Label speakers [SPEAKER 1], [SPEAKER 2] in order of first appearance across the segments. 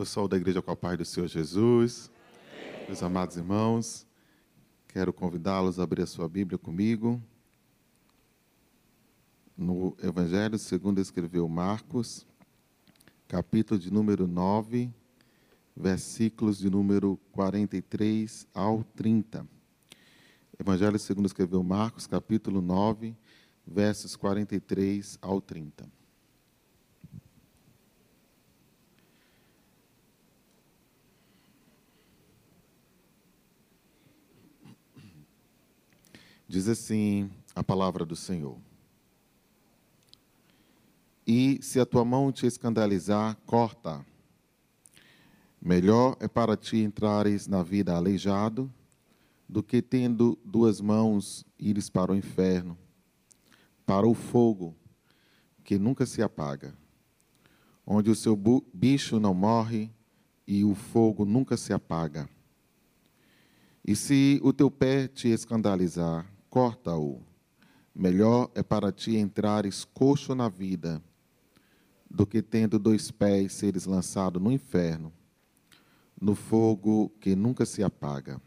[SPEAKER 1] Eu sou da Igreja com a Paz do Senhor Jesus. Meus amados irmãos, quero convidá-los a abrir a sua Bíblia comigo. No Evangelho segundo escreveu Marcos, capítulo de número 9, versículos de número 43 ao 30. Evangelho segundo escreveu Marcos, capítulo 9, versos 43 ao 30. Diz assim a palavra do Senhor. E se a tua mão te escandalizar, corta. Melhor é para ti entrares na vida aleijado do que tendo duas mãos ires para o inferno, para o fogo que nunca se apaga, onde o seu bicho não morre e o fogo nunca se apaga. E se o teu pé te escandalizar, corta-o. Melhor é para ti entrares coxo na vida, do que tendo dois pés seres lançado no inferno, no fogo que nunca se apaga,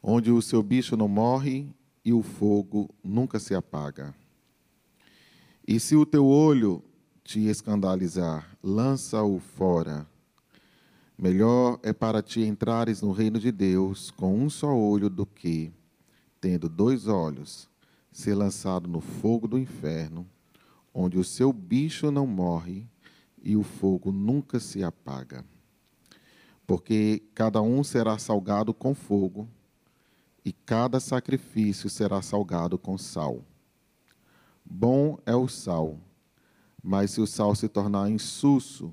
[SPEAKER 1] onde o seu bicho não morre e o fogo nunca se apaga. E se o teu olho te escandalizar, lança-o fora. Melhor é para ti entrares no reino de Deus com um só olho do que tendo dois olhos, ser lançado no fogo do inferno, onde o seu bicho não morre e o fogo nunca se apaga. Porque cada um será salgado com fogo, e cada sacrifício será salgado com sal. Bom é o sal, mas se o sal se tornar insulso,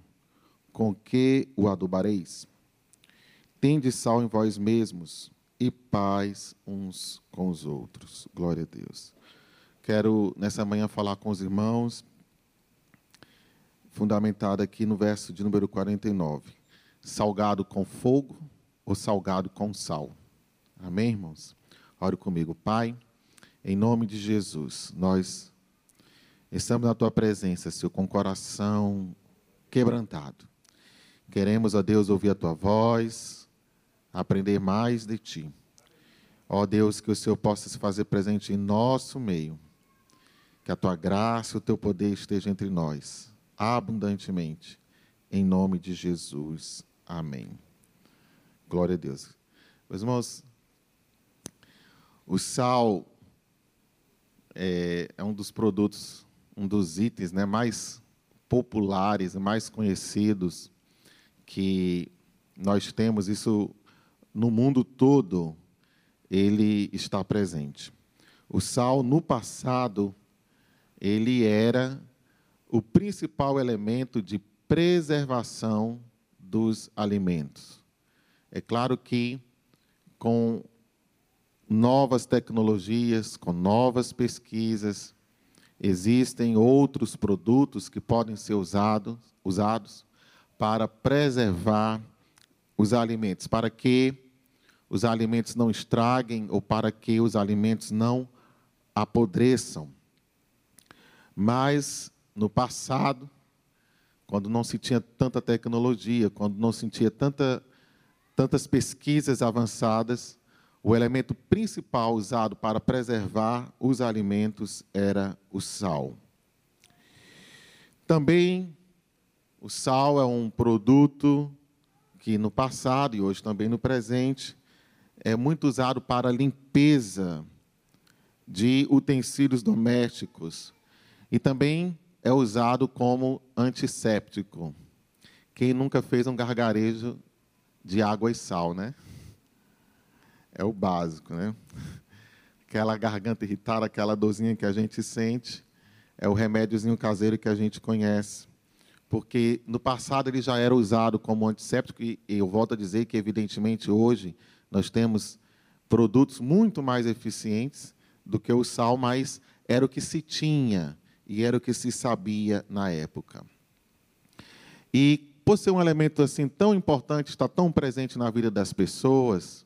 [SPEAKER 1] com que o adubareis? Tende sal em vós mesmos e paz uns com os outros. Glória a Deus. Quero nessa manhã falar com os irmãos, fundamentado aqui no verso de número 49. Salgado com fogo ou salgado com sal? Amém, irmãos? Ore comigo, Pai, em nome de Jesus, nós estamos na tua presença, Senhor, com o coração quebrantado. Queremos, ó Deus, ouvir a tua voz, aprender mais de Ti. Ó Deus, que o Senhor possa se fazer presente em nosso meio. Que a Tua graça e o Teu poder estejam entre nós, abundantemente. Em nome de Jesus. Amém. Glória a Deus. Meus irmãos, o sal é, é um dos produtos, um dos itens né, mais populares, mais conhecidos que nós temos. Isso no mundo todo ele está presente. O sal, no passado, ele era o principal elemento de preservação dos alimentos. É claro que com novas tecnologias, com novas pesquisas, existem outros produtos que podem ser usados, usados para preservar os alimentos, para que os alimentos não estraguem ou para que os alimentos não apodreçam. Mas no passado, quando não se tinha tanta tecnologia, quando não se tinha tanta, tantas pesquisas avançadas, o elemento principal usado para preservar os alimentos era o sal. Também o sal é um produto que no passado e hoje também no presente é muito usado para limpeza de utensílios domésticos e também é usado como antisséptico. Quem nunca fez um gargarejo de água e sal, né? É o básico, né? Aquela garganta irritada, aquela dorzinha que a gente sente, é o remédiozinho caseiro que a gente conhece porque no passado ele já era usado como antisséptico, e eu volto a dizer que, evidentemente, hoje nós temos produtos muito mais eficientes do que o sal, mas era o que se tinha e era o que se sabia na época. E por ser um elemento assim tão importante, está tão presente na vida das pessoas,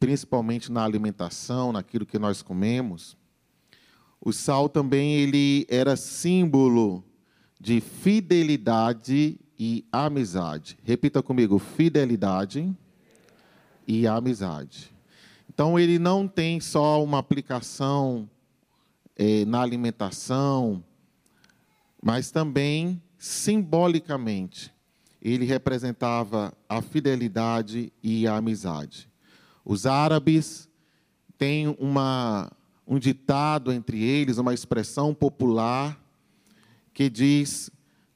[SPEAKER 1] principalmente na alimentação, naquilo que nós comemos, o sal também ele era símbolo de fidelidade e amizade. Repita comigo: fidelidade e amizade. Então, ele não tem só uma aplicação é, na alimentação, mas também simbolicamente ele representava a fidelidade e a amizade. Os árabes têm uma, um ditado entre eles, uma expressão popular que diz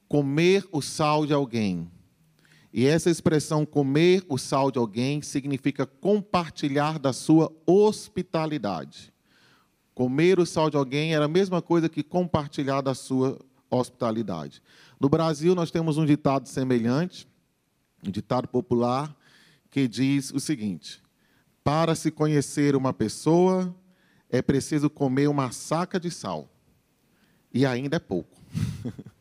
[SPEAKER 1] comer o sal de alguém. E essa expressão comer o sal de alguém significa compartilhar da sua hospitalidade. Comer o sal de alguém era a mesma coisa que compartilhar da sua hospitalidade. No Brasil, nós temos um ditado semelhante, um ditado popular, que diz o seguinte: para se conhecer uma pessoa, é preciso comer uma saca de sal. E ainda é pouco.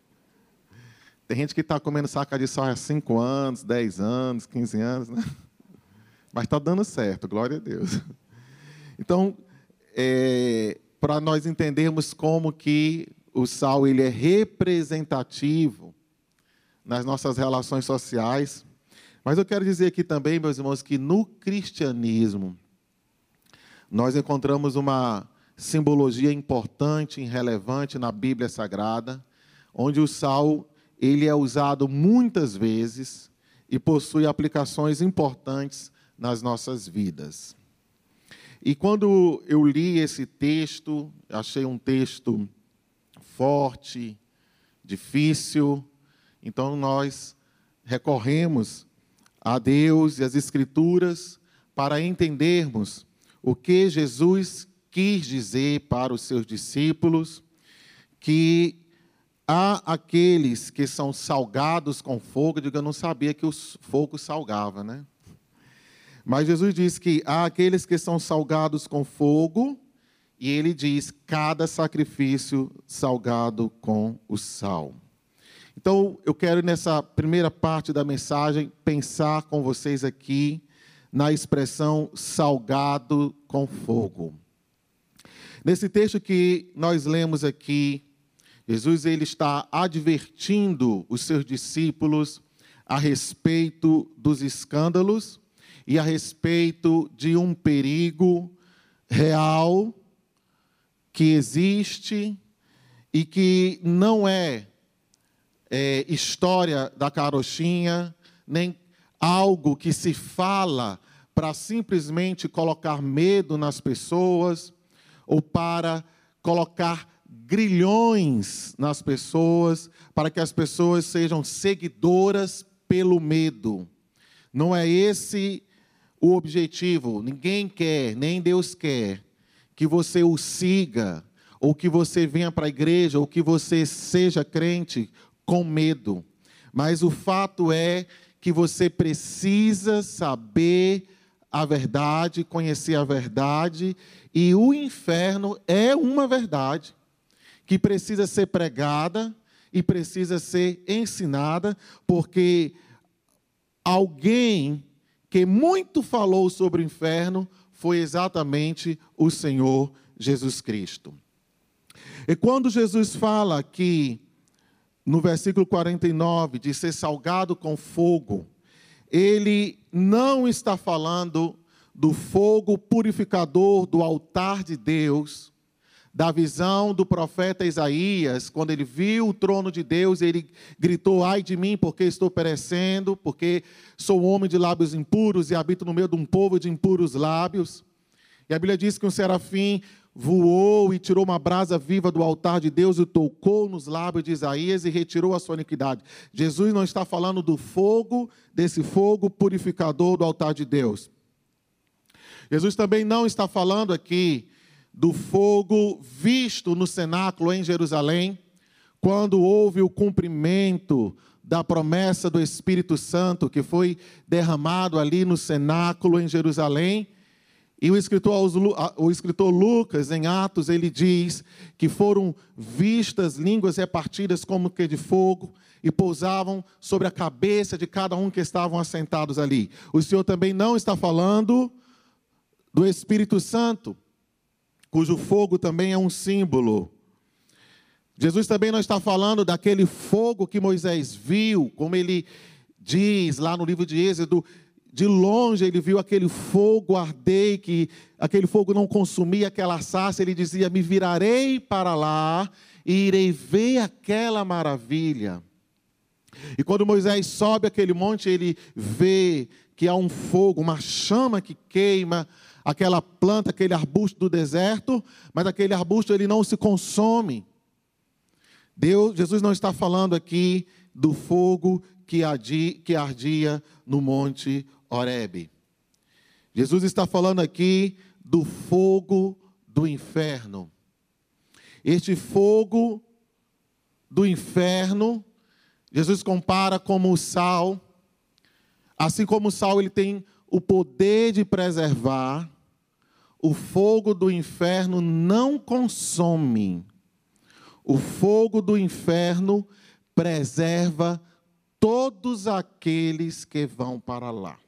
[SPEAKER 1] Tem gente que está comendo saca de sal há 5 anos, 10 anos, 15 anos, né? Mas está dando certo, glória a Deus. Então, é, para nós entendermos como que o sal ele é representativo nas nossas relações sociais, mas eu quero dizer aqui também, meus irmãos, que no cristianismo nós encontramos uma simbologia importante e relevante na Bíblia Sagrada, onde o sal ele é usado muitas vezes e possui aplicações importantes nas nossas vidas. E quando eu li esse texto, achei um texto forte, difícil, então nós recorremos a Deus e as Escrituras para entendermos o que Jesus quis dizer para os seus discípulos, que Há aqueles que são salgados com fogo, diga, eu não sabia que o fogo salgava, né? Mas Jesus diz que há aqueles que são salgados com fogo, e ele diz cada sacrifício salgado com o sal. Então, eu quero nessa primeira parte da mensagem pensar com vocês aqui na expressão salgado com fogo. Nesse texto que nós lemos aqui, Jesus ele está advertindo os seus discípulos a respeito dos escândalos e a respeito de um perigo real que existe e que não é, é história da carochinha, nem algo que se fala para simplesmente colocar medo nas pessoas ou para colocar grilhões nas pessoas, para que as pessoas sejam seguidoras pelo medo. Não é esse o objetivo. Ninguém quer, nem Deus quer, que você o siga, ou que você venha para a igreja, ou que você seja crente com medo. Mas o fato é que você precisa saber a verdade, conhecer a verdade, e o inferno é uma verdade que precisa ser pregada e precisa ser ensinada, porque alguém que muito falou sobre o inferno foi exatamente o Senhor Jesus Cristo. E quando Jesus fala que, no versículo 49, de ser salgado com fogo, ele não está falando do fogo purificador do altar de Deus, da visão do profeta Isaías, quando ele viu o trono de Deus, ele gritou: Ai de mim, porque estou perecendo, porque sou homem de lábios impuros e habito no meio de um povo de impuros lábios. E a Bíblia diz que um serafim voou e tirou uma brasa viva do altar de Deus e tocou nos lábios de Isaías e retirou a sua iniquidade. Jesus não está falando do fogo, desse fogo purificador do altar de Deus. Jesus também não está falando aqui do fogo visto no cenáculo em Jerusalém, quando houve o cumprimento da promessa do Espírito Santo que foi derramado ali no cenáculo em Jerusalém. E o escritor, o escritor Lucas, em Atos, ele diz que foram vistas línguas repartidas como que de fogo e pousavam sobre a cabeça de cada um que estavam assentados ali. O Senhor também não está falando do Espírito Santo, cujo fogo também é um símbolo. Jesus também não está falando daquele fogo que Moisés viu, como ele diz lá no livro de Êxodo, de longe ele viu aquele fogo arder, que aquele fogo não consumia aquela sarça, ele dizia: Me virarei para lá e irei ver aquela maravilha. E quando Moisés sobe aquele monte, ele vê que há um fogo, uma chama que queima aquela planta, aquele arbusto do deserto, mas aquele arbusto ele não se consome. Deus, Jesus não está falando aqui do fogo que ardia, que ardia no monte Horebe. Jesus está falando aqui do fogo do inferno. Este fogo do inferno, Jesus compara como o sal, assim como o sal ele tem o poder de preservar, o fogo do inferno não consome. O fogo do inferno preserva todos aqueles que vão para lá.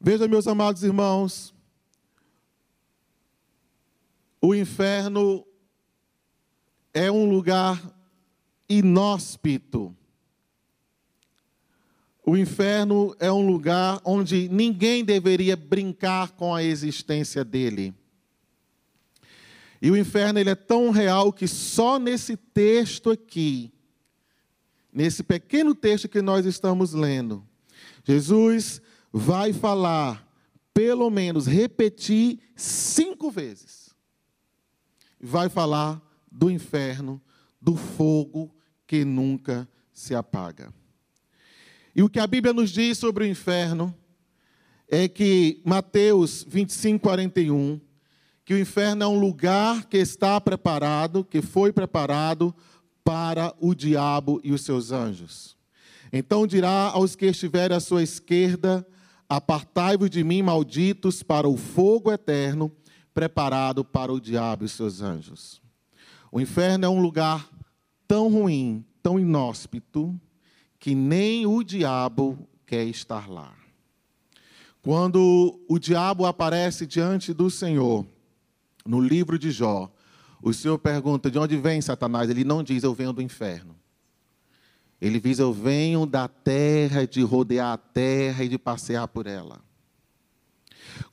[SPEAKER 1] Veja, meus amados irmãos, o inferno é um lugar inóspito. O inferno é um lugar onde ninguém deveria brincar com a existência dele. E o inferno ele é tão real que só nesse texto aqui, nesse pequeno texto que nós estamos lendo, Jesus vai falar, pelo menos repetir cinco vezes. Vai falar do inferno, do fogo que nunca se apaga. E o que a Bíblia nos diz sobre o inferno é que Mateus 25, 41 que o inferno é um lugar que está preparado, que foi preparado para o diabo e os seus anjos. Então dirá aos que estiverem à sua esquerda: Apartai-vos de mim, malditos, para o fogo eterno, preparado para o diabo e os seus anjos. O inferno é um lugar tão ruim, tão inóspito, que nem o diabo quer estar lá. Quando o diabo aparece diante do Senhor, no livro de Jó, o Senhor pergunta: de onde vem Satanás? Ele não diz, eu venho do inferno. Ele diz, eu venho da terra, de rodear a terra e de passear por ela.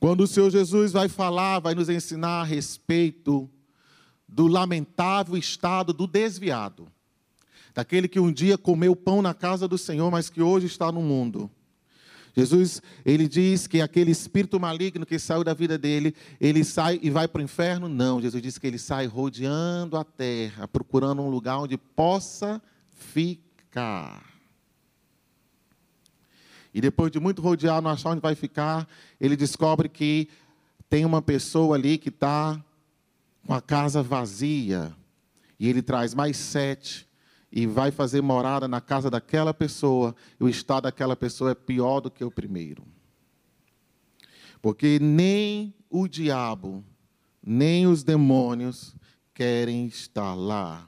[SPEAKER 1] Quando o Senhor Jesus vai falar, vai nos ensinar a respeito do lamentável estado do desviado, daquele que um dia comeu pão na casa do Senhor, mas que hoje está no mundo. Jesus, ele diz que aquele espírito maligno que saiu da vida dele, ele sai e vai para o inferno? Não, Jesus diz que ele sai rodeando a terra, procurando um lugar onde possa ficar. E depois de muito rodear, não achar onde vai ficar, ele descobre que tem uma pessoa ali que está com a casa vazia. E ele traz mais sete e vai fazer morada na casa daquela pessoa, e o estado daquela pessoa é pior do que o primeiro. Porque nem o diabo, nem os demônios querem estar lá.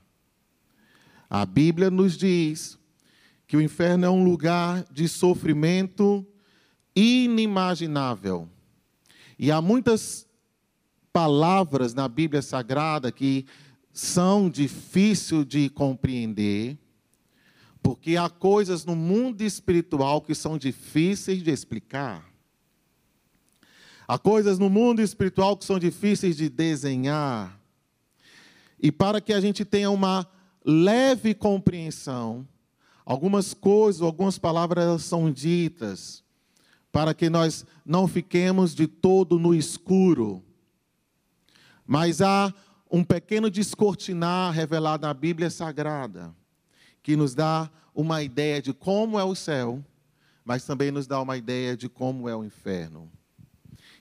[SPEAKER 1] A Bíblia nos diz que o inferno é um lugar de sofrimento inimaginável. E há muitas palavras na Bíblia Sagrada que são difíceis de compreender, porque há coisas no mundo espiritual que são difíceis de explicar. Há coisas no mundo espiritual que são difíceis de desenhar. E para que a gente tenha uma leve compreensão, algumas coisas, algumas palavras são ditas, para que nós não fiquemos de todo no escuro. Mas há um pequeno descortinar revelado na Bíblia Sagrada, que nos dá uma ideia de como é o céu, mas também nos dá uma ideia de como é o inferno.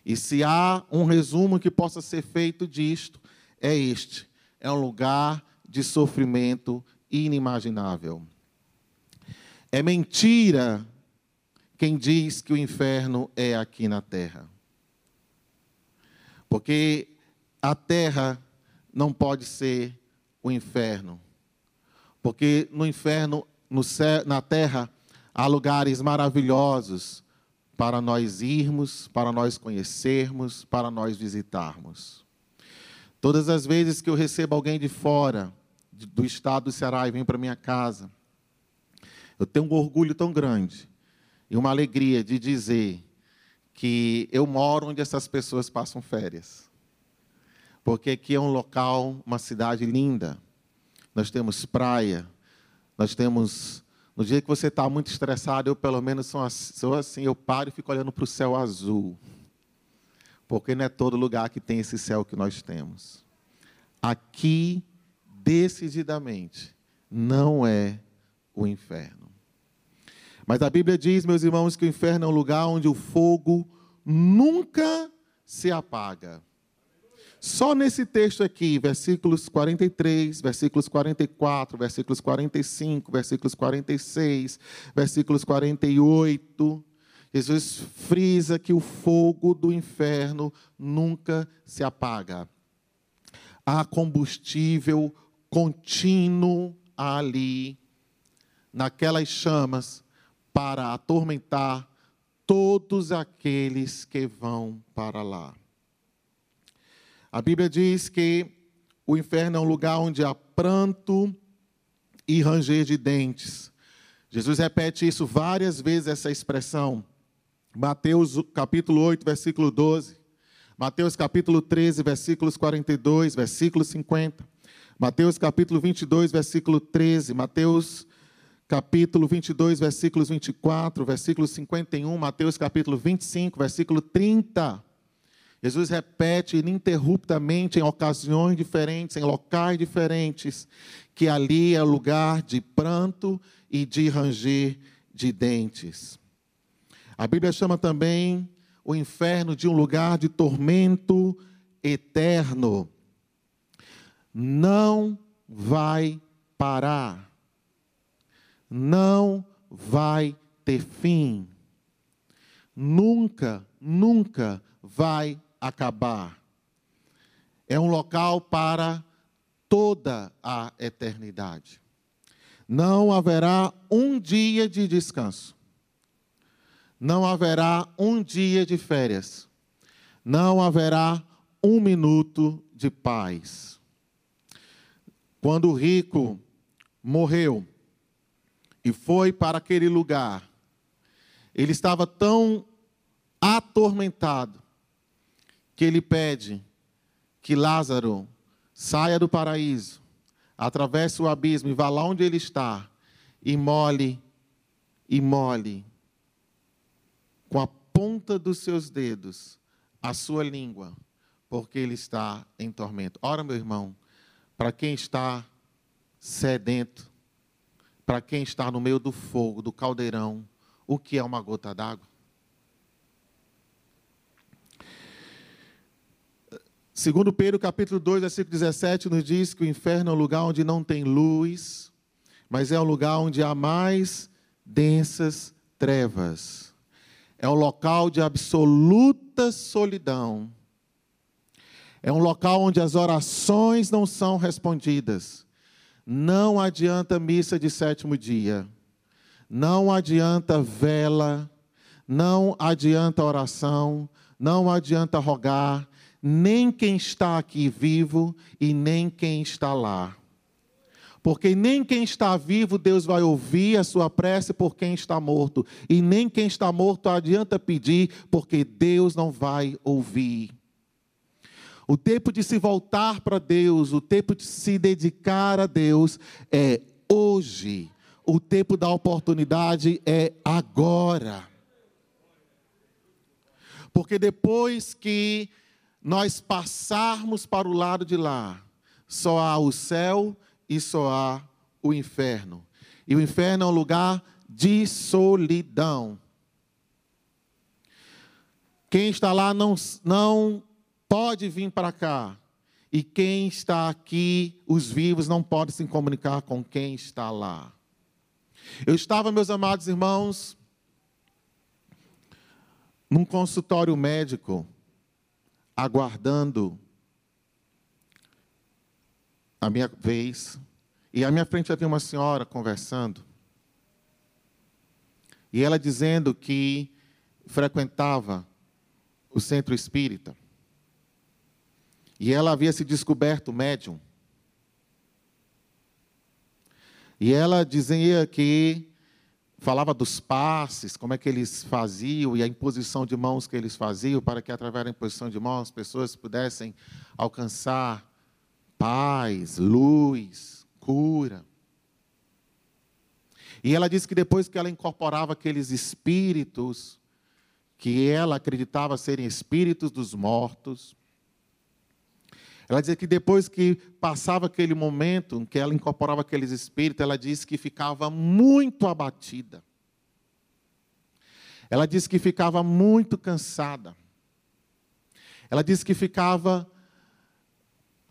[SPEAKER 1] E se há um resumo que possa ser feito disto, é este: é um lugar de sofrimento inimaginável. É mentira quem diz que o inferno é aqui na terra. Porque a terra não pode ser o inferno. Porque no inferno, no céu, na terra, há lugares maravilhosos para nós irmos, para nós conhecermos, para nós visitarmos. Todas as vezes que eu recebo alguém de fora, do estado do Ceará, e vem para minha casa, eu tenho um orgulho tão grande e uma alegria de dizer que eu moro onde essas pessoas passam férias. Porque aqui é um local, uma cidade linda. Nós temos praia, nós temos. No dia que você está muito estressado, eu pelo menos sou assim, eu paro e fico olhando para o céu azul. Porque não é todo lugar que tem esse céu que nós temos. Aqui, decididamente, não é o inferno. Mas a Bíblia diz, meus irmãos, que o inferno é um lugar onde o fogo nunca se apaga. Só nesse texto aqui, versículos 43, versículos 44, versículos 45, versículos 46, versículos 48, Jesus frisa que o fogo do inferno nunca se apaga. Há combustível contínuo ali, naquelas chamas, para atormentar todos aqueles que vão para lá. A Bíblia diz que o inferno é um lugar onde há pranto e ranger de dentes. Jesus repete isso várias vezes, essa expressão. Mateus capítulo 8, versículo 12. Mateus capítulo 13, versículos 42, versículo 50. Mateus capítulo 22, versículo 13. Mateus capítulo 22, versículos 24, versículo 51, Mateus capítulo 25, versículo 30. Jesus repete ininterruptamente em ocasiões diferentes, em locais diferentes, que ali é lugar de pranto e de ranger de dentes. A Bíblia chama também o inferno de um lugar de tormento eterno. Não vai parar não vai ter fim. Nunca, nunca vai acabar. É um local para toda a eternidade. Não haverá um dia de descanso. Não haverá um dia de férias. Não haverá um minuto de paz. Quando o rico morreu, e foi para aquele lugar. Ele estava tão atormentado que ele pede que Lázaro saia do paraíso, atravesse o abismo e vá lá onde ele está e mole e mole com a ponta dos seus dedos a sua língua, porque ele está em tormento. Ora, meu irmão, para quem está sedento, para quem está no meio do fogo, do caldeirão, o que é uma gota d'água? Segundo Pedro, capítulo 2, versículo 17, nos diz que o inferno é um lugar onde não tem luz, mas é um lugar onde há mais densas trevas. É um local de absoluta solidão. É um local onde as orações não são respondidas. Não adianta missa de sétimo dia, não adianta vela, não adianta oração, não adianta rogar, nem quem está aqui vivo e nem quem está lá. Porque nem quem está vivo Deus vai ouvir a sua prece por quem está morto, e nem quem está morto adianta pedir, porque Deus não vai ouvir. O tempo de se voltar para Deus, o tempo de se dedicar a Deus é hoje. O tempo da oportunidade é agora. Porque depois que nós passarmos para o lado de lá, só há o céu e só há o inferno. E o inferno é um lugar de solidão. Quem está lá não, não pode vir para cá. E quem está aqui, os vivos, não podem se comunicar com quem está lá. Eu estava, meus amados irmãos, num consultório médico, aguardando a minha vez, e à minha frente havia uma senhora conversando, e ela dizendo que frequentava o centro espírita. E ela havia se descoberto médium. E ela dizia que falava dos passes, como é que eles faziam e a imposição de mãos que eles faziam para que através da imposição de mãos as pessoas pudessem alcançar paz, luz, cura. E ela disse que depois que ela incorporava aqueles espíritos, que ela acreditava serem espíritos dos mortos, ela dizia que depois que passava aquele momento em que ela incorporava aqueles espíritos, ela disse que ficava muito abatida. Ela disse que ficava muito cansada. Ela disse que ficava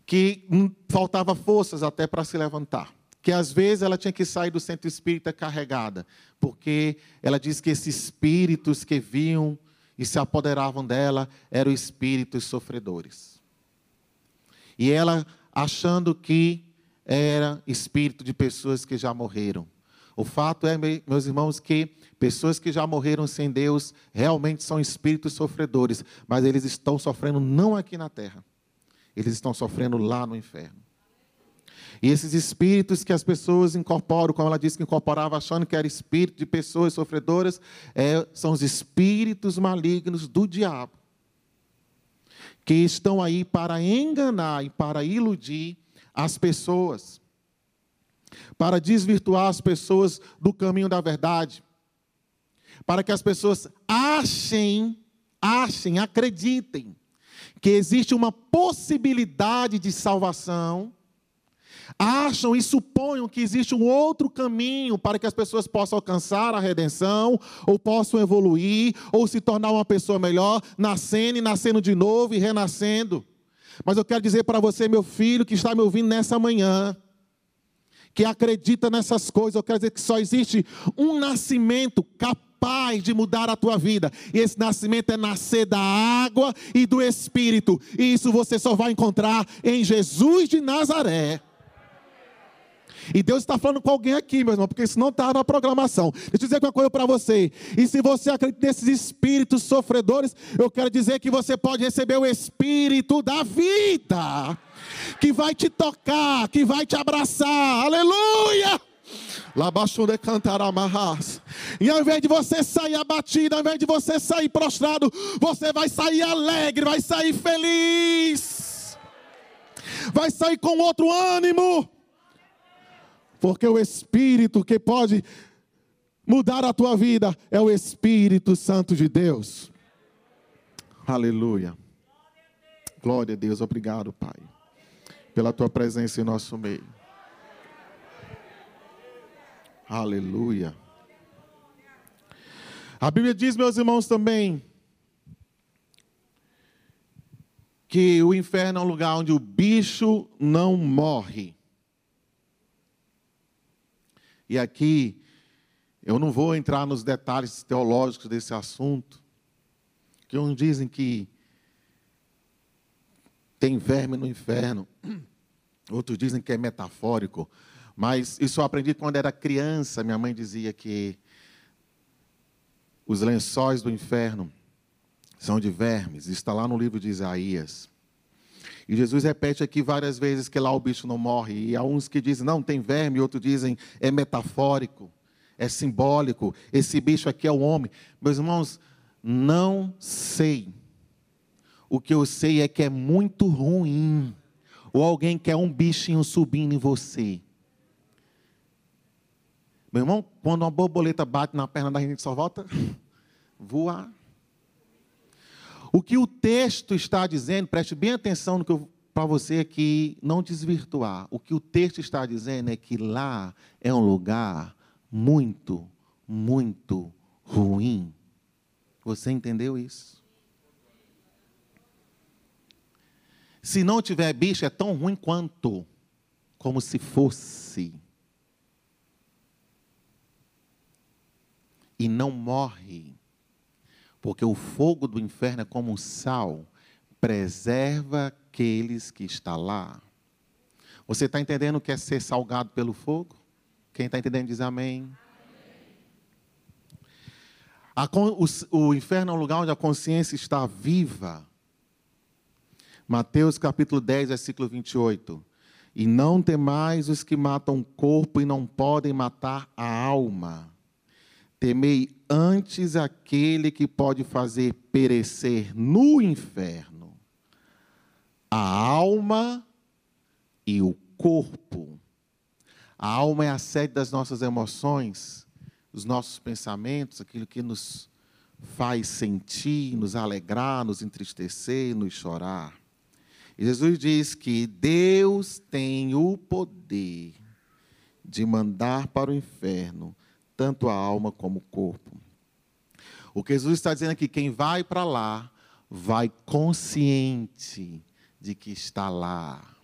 [SPEAKER 1] que faltava forças até para se levantar que às vezes ela tinha que sair do centro espírita carregada, porque ela diz que esses espíritos que vinham e se apoderavam dela eram espíritos sofredores. E ela achando que era espírito de pessoas que já morreram. O fato é, meus irmãos, que pessoas que já morreram sem Deus realmente são espíritos sofredores, mas eles estão sofrendo não aqui na terra, eles estão sofrendo lá no inferno. E esses espíritos que as pessoas incorporam, como ela disse que incorporava, achando que era espírito de pessoas sofredoras, é, são os espíritos malignos do diabo, que estão aí para enganar e para iludir as pessoas, para desvirtuar as pessoas do caminho da verdade, para que as pessoas achem, achem, acreditem que existe uma possibilidade de salvação acham e suponham que existe um outro caminho para que as pessoas possam alcançar a redenção, ou possam evoluir, ou se tornar uma pessoa melhor, nascendo e nascendo de novo e renascendo. Mas eu quero dizer para você, meu filho, que está me ouvindo nessa manhã, que acredita nessas coisas, eu quero dizer que só existe um nascimento capaz de mudar a tua vida. E esse nascimento é nascer da água e do Espírito. E isso você só vai encontrar em Jesus de Nazaré. E Deus está falando com alguém aqui, meu irmão, porque isso não está na programação. Deixa eu dizer uma coisa para você. E se você acredita nesses espíritos sofredores, eu quero dizer que você pode receber o espírito da vida, que vai te tocar, que vai te abraçar. Aleluia! de cantar amarras. E ao invés de você sair abatido, ao invés de você sair prostrado, você vai sair alegre, vai sair feliz. Vai sair com outro ânimo. Porque o Espírito que pode mudar a tua vida é o Espírito Santo de Deus. Aleluia. Glória a Deus. Obrigado, Pai, pela tua presença em nosso meio. Aleluia. A Bíblia diz, meus irmãos, também, que o inferno é um lugar onde o bicho não morre. E aqui eu não vou entrar nos detalhes teológicos desse assunto, que uns dizem que tem verme no inferno, outros dizem que é metafórico, mas isso eu aprendi quando era criança. Minha mãe dizia que os lençóis do inferno são de vermes, está lá no livro de Isaías. E Jesus repete aqui várias vezes que lá o bicho não morre. E há uns que dizem, não, tem verme, outros dizem, é metafórico, é simbólico. Esse bicho aqui é o homem. Meus irmãos, não sei. O que eu sei é que é muito ruim. Ou alguém quer um bichinho subindo em você. Meu irmão, quando uma borboleta bate na perna da gente, só volta voar. O que o texto está dizendo, preste bem atenção no que para você aqui não desvirtuar. O que o texto está dizendo é que lá é um lugar muito, muito ruim. Você entendeu isso? Se não tiver bicho, é tão ruim quanto, como se fosse. E não morre. Porque o fogo do inferno é como sal, preserva aqueles que estão lá. Você está entendendo o que é ser salgado pelo fogo? Quem está entendendo diz amém. A, o, o inferno é um lugar onde a consciência está viva. Mateus capítulo 10, versículo 28. E não temais os que matam o corpo e não podem matar a alma. Temei antes aquele que pode fazer perecer no inferno a alma e o corpo. A alma é a sede das nossas emoções, os nossos pensamentos, aquilo que nos faz sentir, nos alegrar, nos entristecer, nos chorar. E Jesus diz que Deus tem o poder de mandar para o inferno tanto a alma como o corpo. O que Jesus está dizendo aqui, quem vai para lá, vai consciente de que está lá.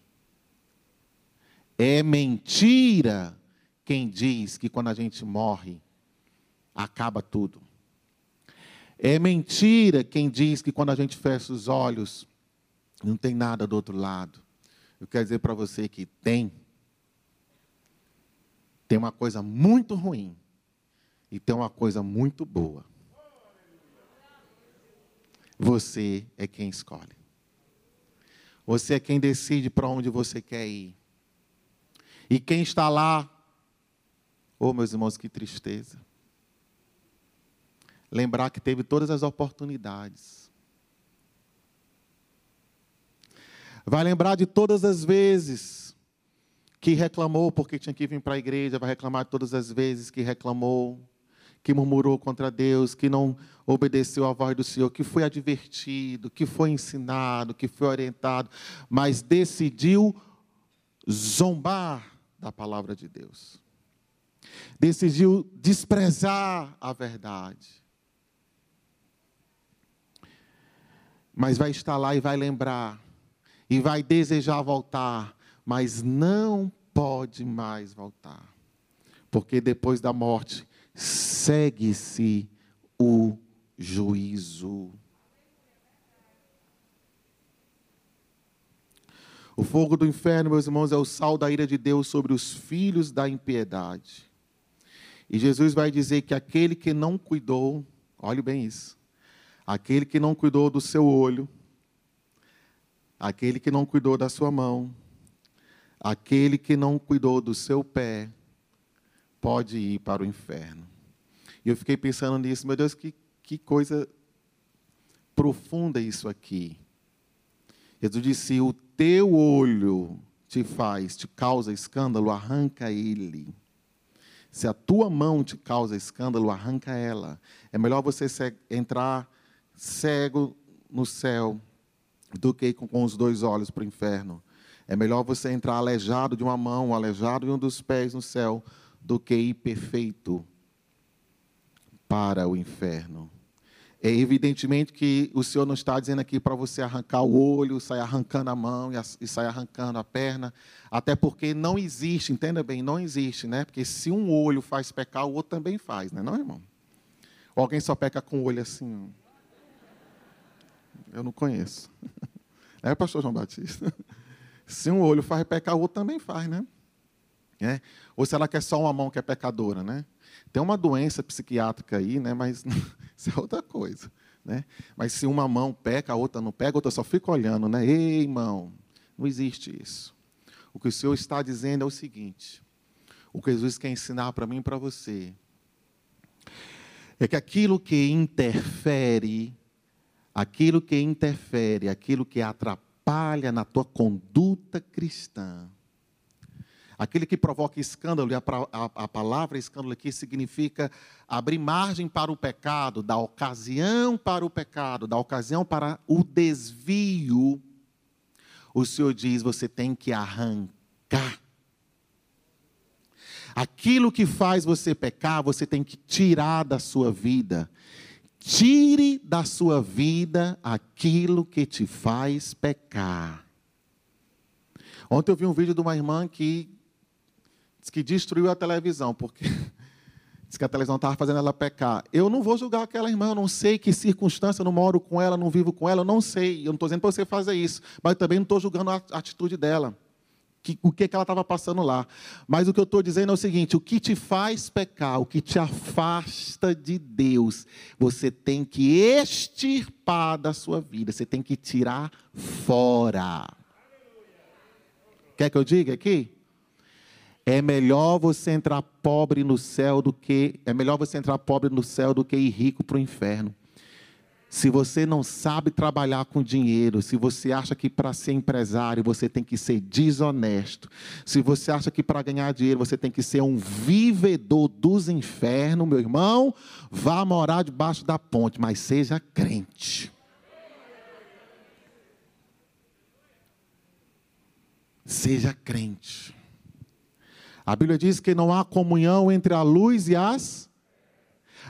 [SPEAKER 1] É mentira quem diz que quando a gente morre, acaba tudo. É mentira quem diz que quando a gente fecha os olhos, não tem nada do outro lado. Eu quero dizer para você que tem. Tem uma coisa muito ruim e tem uma coisa muito boa. Você é quem escolhe. Você é quem decide para onde você quer ir. E quem está lá, oh meus irmãos, que tristeza. Lembrar que teve todas as oportunidades. Vai lembrar de todas as vezes que reclamou porque tinha que vir para a igreja, vai reclamar de todas as vezes que reclamou, que murmurou contra Deus, que não obedeceu à voz do Senhor, que foi advertido, que foi ensinado, que foi orientado, mas decidiu zombar da palavra de Deus. Decidiu desprezar a verdade. Mas vai estar lá e vai lembrar, e vai desejar voltar, mas não pode mais voltar. Porque depois da morte segue-se o juízo. O fogo do inferno, meus irmãos, é o sal da ira de Deus sobre os filhos da impiedade. E Jesus vai dizer que aquele que não cuidou, olhe bem isso, aquele que não cuidou do seu olho, aquele que não cuidou da sua mão, aquele que não cuidou do seu pé, pode ir para o inferno. E eu fiquei pensando nisso, meu Deus, que, que coisa profunda isso aqui. Jesus disse: O teu olho te faz, te causa escândalo, arranca ele. Se a tua mão te causa escândalo, arranca ela. É melhor você entrar cego no céu do que com os dois olhos para o inferno. É melhor você entrar aleijado de uma mão, aleijado de um dos pés no céu, do que ir perfeito para o inferno. É evidentemente que o Senhor não está dizendo aqui para você arrancar o olho, sair arrancando a mão e sair arrancando a perna, até porque não existe, entenda bem, não existe, né? Porque se um olho faz pecar, o outro também faz, né, não, irmão? Ou alguém só peca com o olho assim? Eu não conheço. É, pastor João Batista? Se um olho faz pecar, o outro também faz, né? É? Ou será que é só uma mão que é pecadora, né? Tem uma doença psiquiátrica aí, né? Mas isso é outra coisa. Né? Mas se uma mão peca, a outra não pega, a outra só fica olhando, né? Ei, irmão, não existe isso. O que o Senhor está dizendo é o seguinte: o que Jesus quer ensinar para mim e para você é que aquilo que interfere, aquilo que interfere, aquilo que atrapalha na tua conduta cristã, Aquele que provoca escândalo, e a, a, a, palavra escândalo aqui significa abrir margem para o pecado, dar ocasião para o pecado, dar ocasião para o desvio. O Senhor diz: você tem que arrancar. Aquilo que faz você pecar, você tem que tirar da sua vida. Tire da sua vida aquilo que te faz pecar. Ontem eu vi um vídeo de uma irmã que Diz que destruiu a televisão, porque diz que a televisão estava fazendo ela pecar. Eu não vou julgar aquela irmã, eu não sei que circunstância, eu não moro com ela, não vivo com ela, eu não sei. Eu não estou dizendo para você fazer isso, mas também não estou julgando a atitude dela. que, o que, que ela estava passando lá. Mas o que eu estou dizendo é o seguinte: o que te faz pecar, o que te afasta de Deus, você tem que extirpar da sua vida, você tem que tirar fora. Quer que eu diga aqui? É melhor você entrar pobre no céu do que é melhor você entrar pobre no céu do que ir rico para o inferno. Se você não sabe trabalhar com dinheiro, se você acha que para ser empresário você tem que ser desonesto, se você acha que para ganhar dinheiro você tem que ser um vivedor dos infernos, meu irmão, vá morar debaixo da ponte, mas seja crente. Seja crente. A Bíblia diz que não há comunhão entre a luz e as.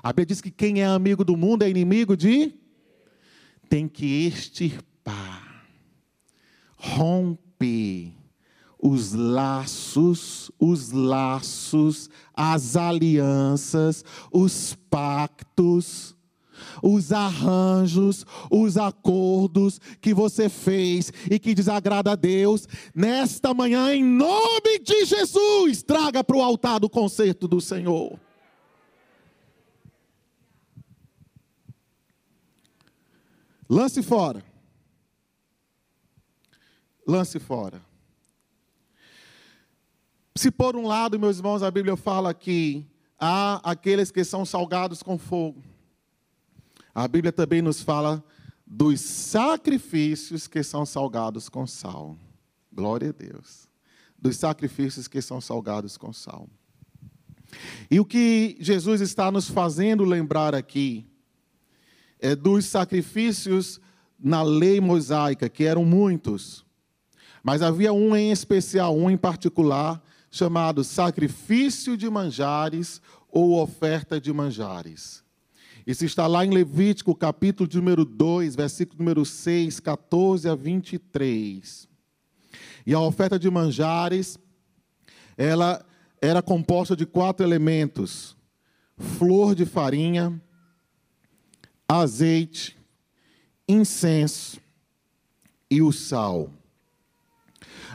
[SPEAKER 1] A Bíblia diz que quem é amigo do mundo é inimigo de tem que extirpar, romper os laços, os laços, as alianças, os pactos, os arranjos, os acordos que você fez e que desagrada a Deus, nesta manhã, em nome de Jesus, traga para o altar do concerto do Senhor. Lance fora. Lance fora. Se por um lado, meus irmãos, a Bíblia fala que há aqueles que são salgados com fogo. A Bíblia também nos fala dos sacrifícios que são salgados com sal. Glória a Deus. Dos sacrifícios que são salgados com sal. E o que Jesus está nos fazendo lembrar aqui é, dos sacrifícios na lei mosaica, que eram muitos. Mas havia um em especial, um em particular, chamado sacrifício de manjares ou oferta de manjares. Isso está lá em Levítico, capítulo número 2, versículo número 6, 14 a 23. E a oferta de manjares, ela era composta de quatro elementos: flor de farinha, azeite, incenso e o sal.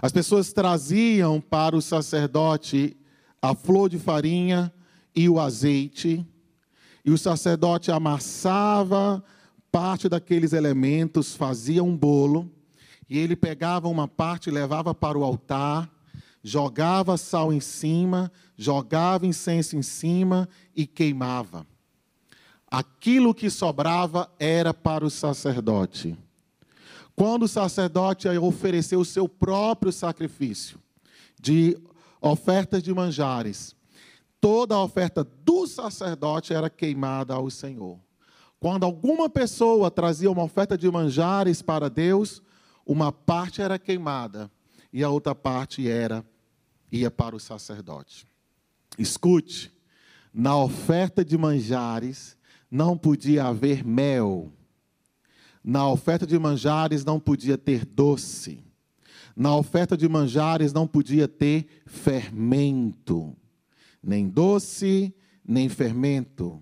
[SPEAKER 1] As pessoas traziam para o sacerdote a flor de farinha e o azeite, e o sacerdote amassava parte daqueles elementos, fazia um bolo, e ele pegava uma parte levava para o altar, jogava sal em cima, jogava incenso em cima e queimava aquilo que sobrava era para o sacerdote. Quando o sacerdote ofereceu o seu próprio sacrifício de ofertas de manjares, toda a oferta do sacerdote era queimada ao Senhor. Quando alguma pessoa trazia uma oferta de manjares para Deus, uma parte era queimada e a outra parte era ia para o sacerdote. Escute, na oferta de manjares não podia haver mel. Na oferta de manjares não podia ter doce. Na oferta de manjares não podia ter fermento. Nem doce, nem fermento.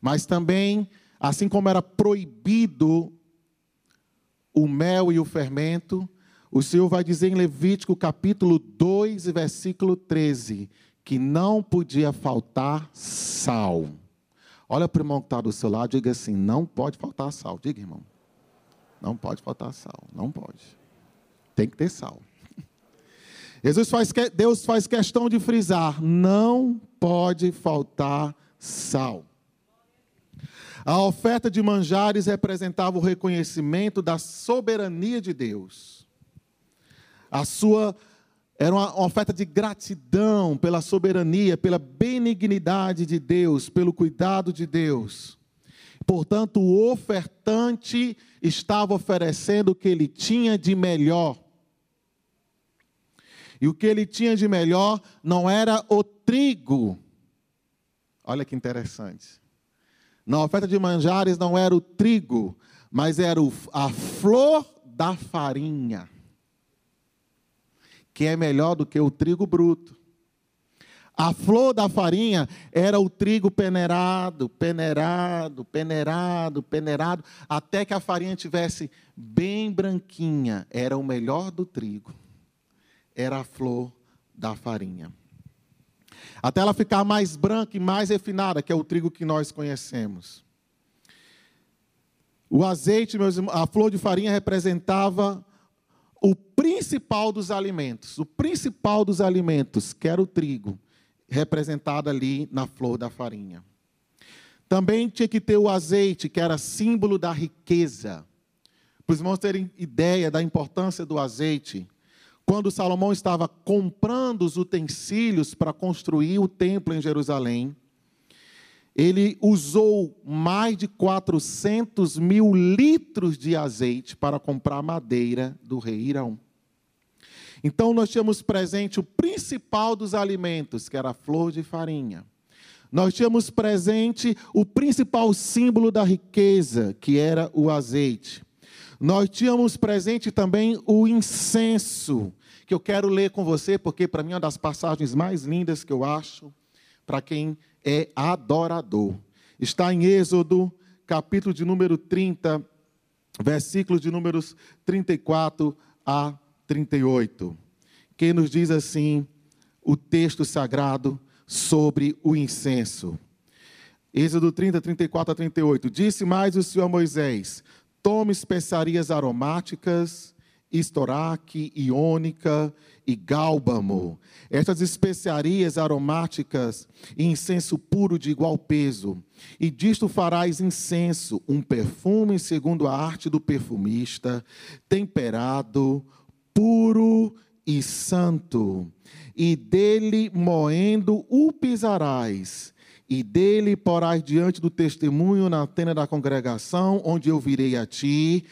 [SPEAKER 1] Mas também, assim como era proibido o mel e o fermento, o Senhor vai dizer em Levítico capítulo 2, versículo 13, que não podia faltar sal. Olha para o irmão que está do seu lado e diga assim: não pode faltar sal. Diga, irmão. Não pode faltar sal. Não pode. Tem que ter sal. Jesus faz, Deus faz questão de frisar: não pode faltar sal. A oferta de manjares representava o reconhecimento da soberania de Deus, a sua era uma oferta de gratidão pela soberania, pela benignidade de Deus, pelo cuidado de Deus. Portanto, o ofertante estava oferecendo o que ele tinha de melhor. E o que ele tinha de melhor não era o trigo. Olha que interessante. Na oferta de manjares não era o trigo, mas era a flor da farinha que é melhor do que o trigo bruto. A flor da farinha era o trigo peneirado, peneirado, peneirado, peneirado, até que a farinha tivesse bem branquinha. Era o melhor do trigo. Era a flor da farinha. Até ela ficar mais branca e mais refinada, que é o trigo que nós conhecemos. O azeite, meus irmãos, a flor de farinha representava o principal dos alimentos, o principal dos alimentos, que era o trigo, representado ali na flor da farinha. Também tinha que ter o azeite, que era símbolo da riqueza. Para os irmãos terem ideia da importância do azeite, quando Salomão estava comprando os utensílios para construir o templo em Jerusalém, ele usou mais de 400 mil litros de azeite para comprar madeira do rei Irão. Então, nós tínhamos presente o principal dos alimentos, que era a flor de farinha. Nós tínhamos presente o principal símbolo da riqueza, que era o azeite. Nós tínhamos presente também o incenso, que eu quero ler com você, porque para mim é uma das passagens mais lindas que eu acho, para quem é adorador. Está em Êxodo, capítulo de número 30, versículos de números 34 a 38, que nos diz assim o texto sagrado sobre o incenso. Êxodo 30, 34 a 38. Disse mais o Senhor a Moisés: Tome especiarias aromáticas, estoraque, iônica e gálbamo. Estas especiarias aromáticas e incenso puro de igual peso. E disto farás incenso, um perfume segundo a arte do perfumista, temperado, puro e santo. E dele moendo o pisarás e dele porás diante do testemunho na tenda da congregação, onde eu virei a ti,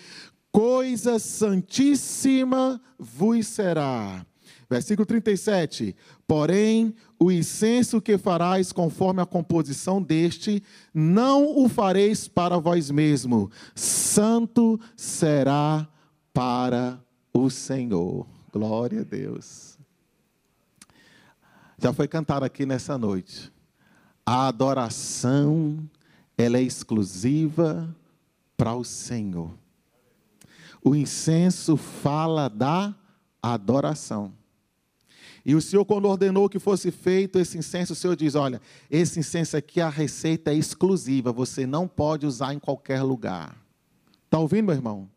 [SPEAKER 1] coisa santíssima vos será. Versículo 37. Porém, o incenso que farás conforme a composição deste, não o fareis para vós mesmo, santo será para o Senhor. Glória a Deus. Já foi cantado aqui nessa noite. A adoração, ela é exclusiva para o Senhor. O incenso fala da adoração. E o Senhor, quando ordenou que fosse feito esse incenso, o Senhor diz: Olha, esse incenso aqui, a receita é exclusiva, você não pode usar em qualquer lugar. Está ouvindo, meu irmão?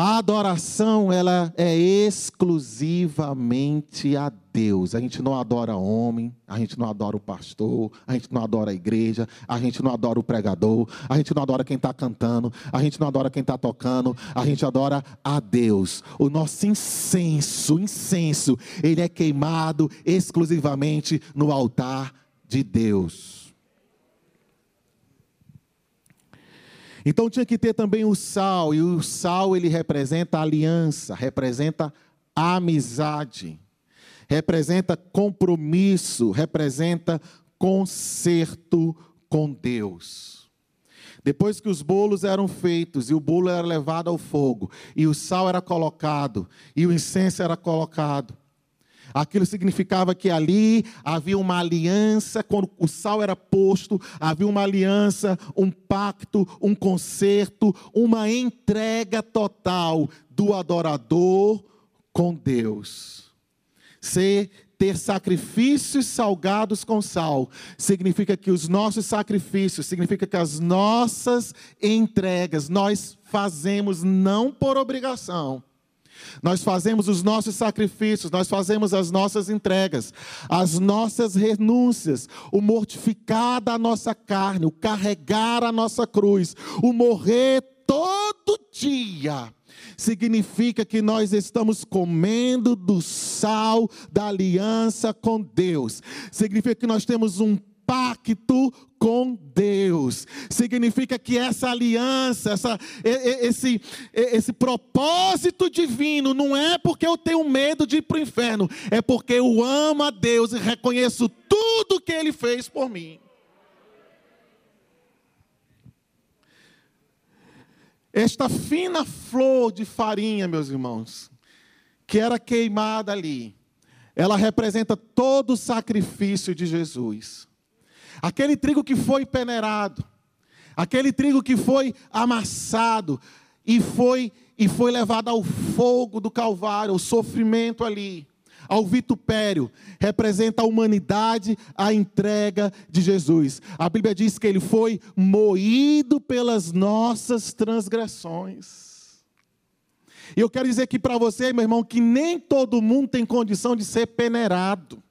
[SPEAKER 1] A adoração, ela é exclusivamente a Deus. A gente não adora homem, a gente não adora o pastor, a gente não adora a igreja, a gente não adora o pregador, a gente não adora quem está cantando, a gente não adora quem está tocando, a gente adora a Deus. O nosso incenso, incenso, ele é queimado exclusivamente no altar de Deus. Então tinha que ter também o sal, e o sal ele representa aliança, representa amizade, representa compromisso, representa conserto com Deus. Depois que os bolos eram feitos e o bolo era levado ao fogo, e o sal era colocado, e o incenso era colocado, Aquilo significava que ali havia uma aliança, quando o sal era posto, havia uma aliança, um pacto, um concerto, uma entrega total do adorador com Deus. Ser ter sacrifícios salgados com sal significa que os nossos sacrifícios, significa que as nossas entregas nós fazemos não por obrigação, nós fazemos os nossos sacrifícios, nós fazemos as nossas entregas, as nossas renúncias, o mortificar da nossa carne, o carregar a nossa cruz, o morrer todo dia significa que nós estamos comendo do sal da aliança com Deus. Significa que nós temos um pacto com Deus. Significa que essa aliança, essa, esse, esse propósito divino, não é porque eu tenho medo de ir para o inferno, é porque eu amo a Deus e reconheço tudo que Ele fez por mim. Esta fina flor de farinha, meus irmãos, que era queimada ali, ela representa todo o sacrifício de Jesus. Aquele trigo que foi peneirado, aquele trigo que foi amassado e foi e foi levado ao fogo do Calvário, o sofrimento ali, ao vitupério, representa a humanidade, a entrega de Jesus. A Bíblia diz que ele foi moído pelas nossas transgressões. E eu quero dizer aqui para você, meu irmão, que nem todo mundo tem condição de ser peneirado.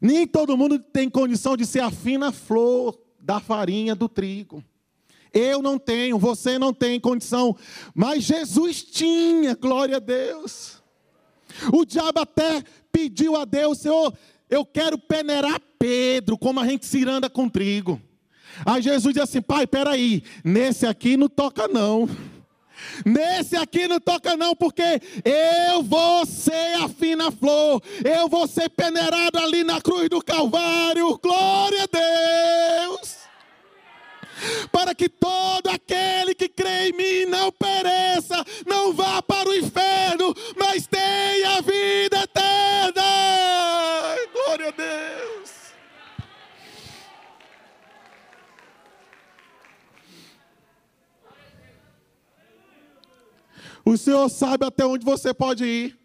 [SPEAKER 1] Nem todo mundo tem condição de ser a fina flor da farinha do trigo. Eu não tenho, você não tem condição, mas Jesus tinha, glória a Deus. O diabo até pediu a Deus, Senhor, eu quero peneirar Pedro, como a gente ciranda com trigo. Aí Jesus disse assim: Pai, peraí, nesse aqui não toca não. Nesse aqui não toca não, porque eu vou ser a fina flor, eu vou ser peneirado ali na cruz do Calvário. Glória a Deus! para que todo aquele que crê em mim não pereça, não vá para o inferno, mas tenha vida eterna. Glória a Deus. O Senhor sabe até onde você pode ir.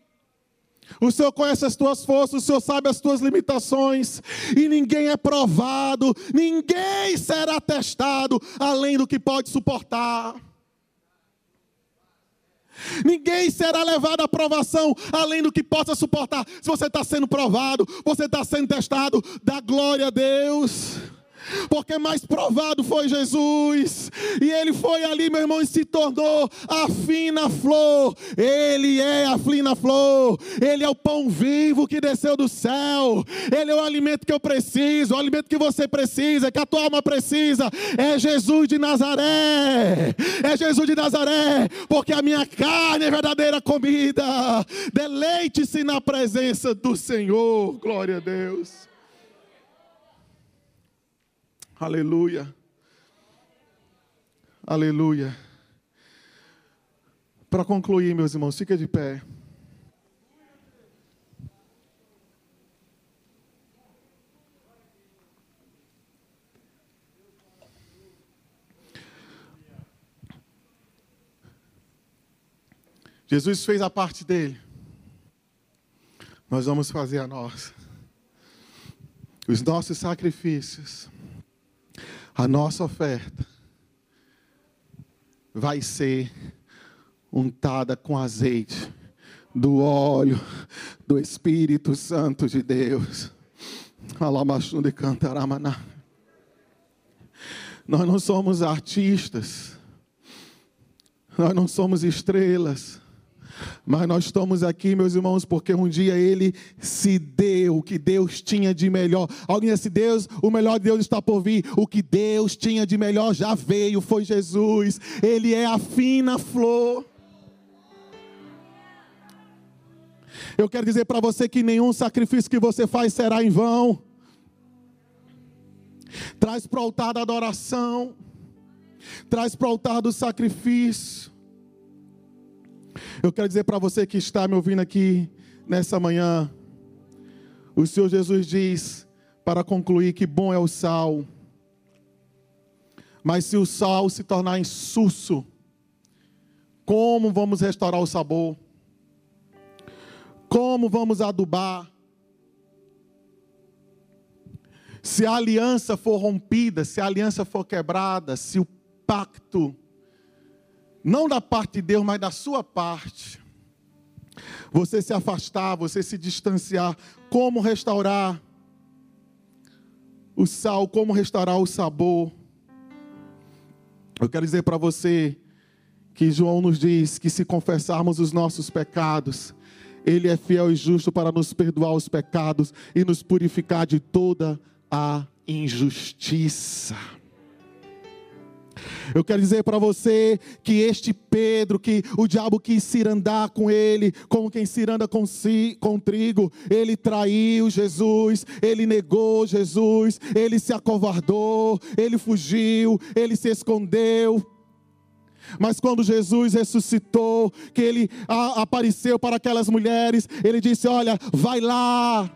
[SPEAKER 1] O Senhor conhece as tuas forças, o Senhor sabe as tuas limitações, e ninguém é provado, ninguém será testado além do que pode suportar. Ninguém será levado à provação além do que possa suportar. Se você está sendo provado, você está sendo testado, dá glória a Deus porque mais provado foi Jesus, e ele foi ali, meu irmão, e se tornou a fina flor. Ele é a fina flor, ele é o pão vivo que desceu do céu, ele é o alimento que eu preciso, o alimento que você precisa, que a tua alma precisa, é Jesus de Nazaré, é Jesus de Nazaré, porque a minha carne é verdadeira comida. Deleite-se na presença do Senhor, glória a Deus. Aleluia. Aleluia. Para concluir, meus irmãos, fica de pé. Jesus fez a parte dele. Nós vamos fazer a nossa. Os nossos sacrifícios a nossa oferta vai ser untada com azeite do óleo do Espírito Santo de Deus. Alamachunde cantaramaná. Nós não somos artistas, nós não somos estrelas, mas nós estamos aqui, meus irmãos, porque um dia ele se deu o que Deus tinha de melhor. Alguém disse: Deus, o melhor de Deus está por vir. O que Deus tinha de melhor já veio, foi Jesus. Ele é a fina flor. Eu quero dizer para você que nenhum sacrifício que você faz será em vão. Traz para o altar da adoração. Traz para o altar do sacrifício. Eu quero dizer para você que está me ouvindo aqui nessa manhã, o Senhor Jesus diz, para concluir, que bom é o sal, mas se o sal se tornar insulso, como vamos restaurar o sabor? Como vamos adubar? Se a aliança for rompida, se a aliança for quebrada, se o pacto não da parte de Deus, mas da sua parte. Você se afastar, você se distanciar, como restaurar o sal, como restaurar o sabor. Eu quero dizer para você que João nos diz que se confessarmos os nossos pecados, Ele é fiel e justo para nos perdoar os pecados e nos purificar de toda a injustiça. Eu quero dizer para você que este Pedro, que o diabo quis cirandar com ele, como quem ciranda com, si, com trigo, ele traiu Jesus, ele negou Jesus, ele se acovardou, ele fugiu, ele se escondeu. Mas quando Jesus ressuscitou, que ele apareceu para aquelas mulheres, ele disse: Olha, vai lá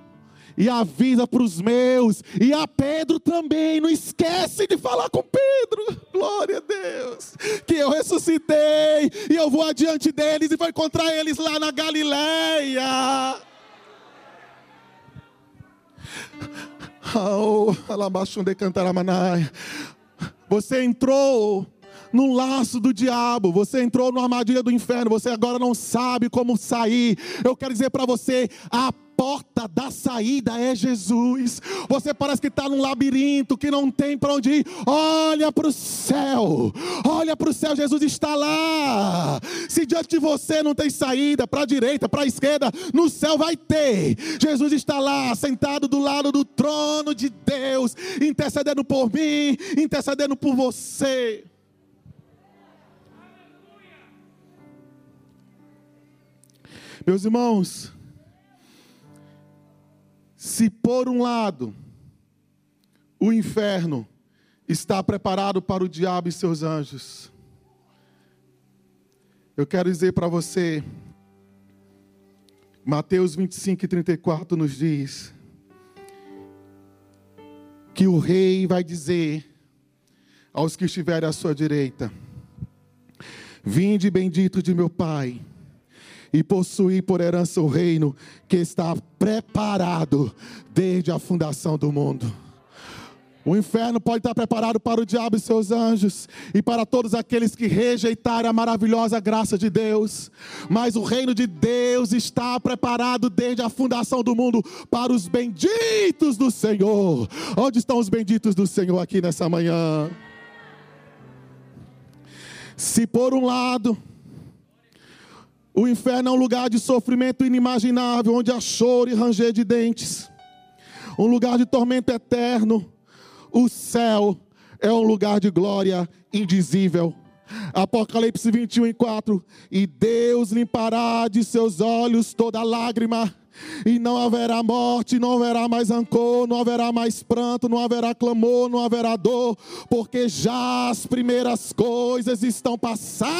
[SPEAKER 1] e avisa para os meus, e a Pedro também. Não esquece de falar com Pedro. Glória a Deus. Que eu ressuscitei e eu vou adiante deles e vou encontrar eles lá na Galileia. Oh, Você entrou no laço do diabo, você entrou na armadilha do inferno, você agora não sabe como sair. Eu quero dizer para você: a porta da saída é Jesus. Você parece que está num labirinto que não tem para onde ir. Olha para o céu, olha para o céu, Jesus está lá. Se diante de você não tem saída, para a direita, para a esquerda, no céu vai ter. Jesus está lá, sentado do lado do trono de Deus, intercedendo por mim, intercedendo por você. Meus irmãos, se por um lado o inferno está preparado para o diabo e seus anjos, eu quero dizer para você, Mateus 25 e 34 nos diz que o rei vai dizer aos que estiverem à sua direita: Vinde bendito de meu Pai e possuir por herança o reino que está preparado desde a fundação do mundo. O inferno pode estar preparado para o diabo e seus anjos e para todos aqueles que rejeitarem a maravilhosa graça de Deus. Mas o reino de Deus está preparado desde a fundação do mundo para os benditos do Senhor. Onde estão os benditos do Senhor aqui nessa manhã? Se por um lado o inferno é um lugar de sofrimento inimaginável, onde há choro e ranger de dentes. Um lugar de tormento eterno. O céu é um lugar de glória indizível. Apocalipse 21 e 4. E Deus limpará de seus olhos toda lágrima. E não haverá morte, não haverá mais rancor, não haverá mais pranto, não haverá clamor, não haverá dor, porque já as primeiras coisas estão passadas.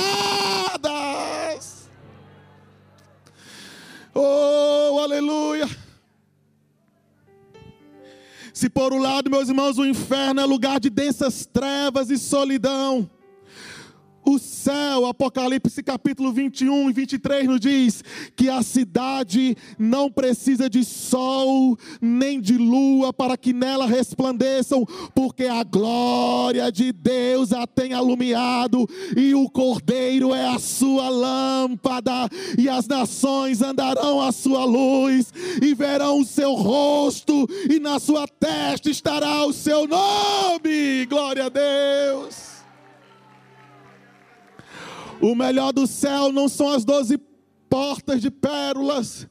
[SPEAKER 1] Oh, aleluia! Se por um lado, meus irmãos, o inferno é lugar de densas trevas e solidão, o céu, Apocalipse capítulo 21 e 23 nos diz que a cidade não precisa de sol nem de lua para que nela resplandeçam, porque a glória de Deus a tem alumiado e o cordeiro é a sua lâmpada, e as nações andarão à sua luz e verão o seu rosto, e na sua testa estará o seu nome. Glória a Deus. O melhor do céu não são as doze portas de pérolas.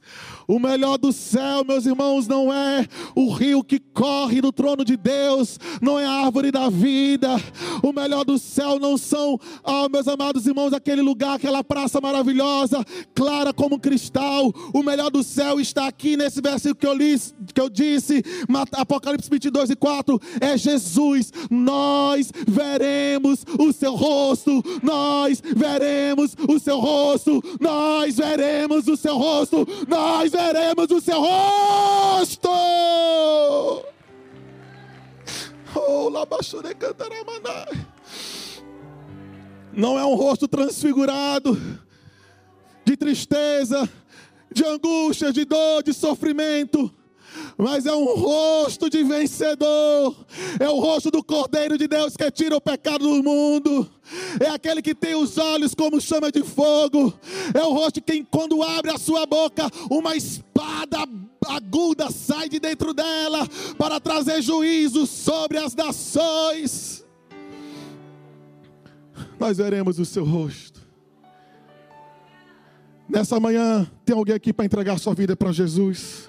[SPEAKER 1] O melhor do céu, meus irmãos, não é o rio que corre do trono de Deus, não é a árvore da vida. O melhor do céu não são, oh, meus amados irmãos, aquele lugar, aquela praça maravilhosa, clara como cristal. O melhor do céu está aqui nesse versículo que eu, li, que eu disse, Apocalipse 22 e 4, é Jesus. Nós veremos o seu rosto, nós veremos o seu rosto, nós veremos o seu rosto, nós veremos o seu rosto. Oh, Não é um rosto transfigurado de tristeza, de angústia, de dor, de sofrimento mas é um rosto de vencedor, é o rosto do Cordeiro de Deus que tira o pecado do mundo, é aquele que tem os olhos como chama de fogo, é o rosto que, quando abre a sua boca, uma espada aguda sai de dentro dela para trazer juízo sobre as nações. Nós veremos o seu rosto. Nessa manhã, tem alguém aqui para entregar sua vida para Jesus?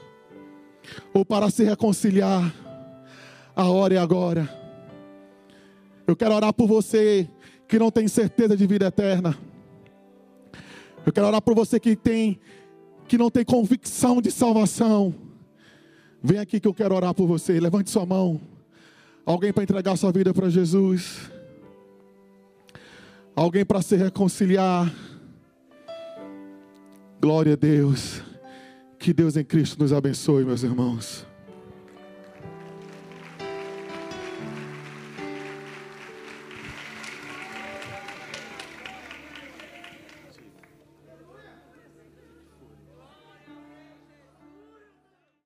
[SPEAKER 1] Ou para se reconciliar, a hora é agora. Eu quero orar por você que não tem certeza de vida eterna. Eu quero orar por você que tem que não tem convicção de salvação. Vem aqui que eu quero orar por você. Levante sua mão. Alguém para entregar sua vida para Jesus. Alguém para se reconciliar. Glória a Deus. Que Deus em Cristo nos abençoe, meus irmãos.